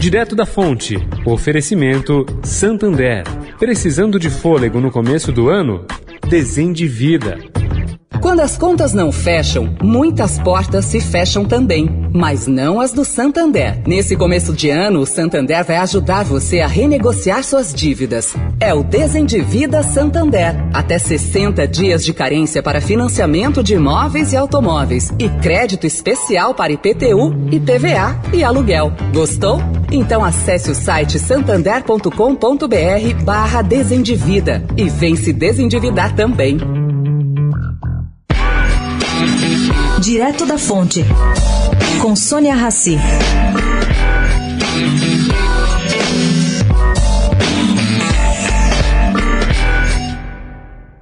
Direto da fonte. Oferecimento Santander. Precisando de fôlego no começo do ano? Desendivida. Quando as contas não fecham, muitas portas se fecham também, mas não as do Santander. Nesse começo de ano, o Santander vai ajudar você a renegociar suas dívidas. É o Desendivida Santander. Até 60 dias de carência para financiamento de imóveis e automóveis e crédito especial para IPTU, IPVA e aluguel. Gostou? Então acesse o site santander.com.br barra desendivida e vem se desendividar também. Direto da Fonte, com Sônia Rassi.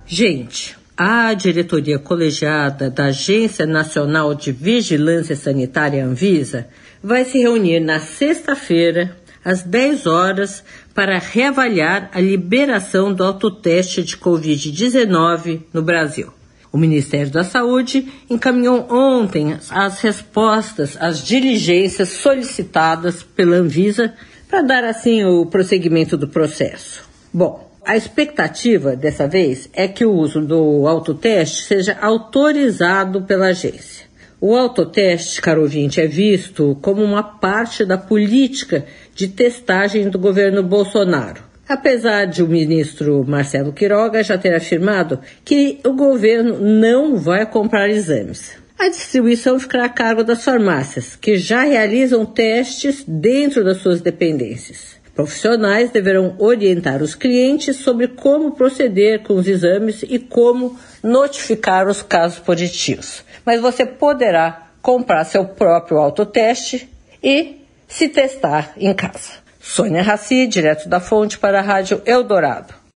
Gente, a diretoria colegiada da Agência Nacional de Vigilância Sanitária Anvisa vai se reunir na sexta-feira, às 10 horas, para reavaliar a liberação do autoteste de Covid-19 no Brasil. O Ministério da Saúde encaminhou ontem as respostas às diligências solicitadas pela Anvisa para dar assim o prosseguimento do processo. Bom, a expectativa dessa vez é que o uso do autoteste seja autorizado pela agência. O autoteste, caro ouvinte, é visto como uma parte da política de testagem do governo Bolsonaro. Apesar de o ministro Marcelo Quiroga já ter afirmado que o governo não vai comprar exames. A distribuição ficará a cargo das farmácias, que já realizam testes dentro das suas dependências. Profissionais deverão orientar os clientes sobre como proceder com os exames e como notificar os casos positivos. Mas você poderá comprar seu próprio autoteste e se testar em casa. Sônia Raci, direto da fonte para a Rádio Eldorado.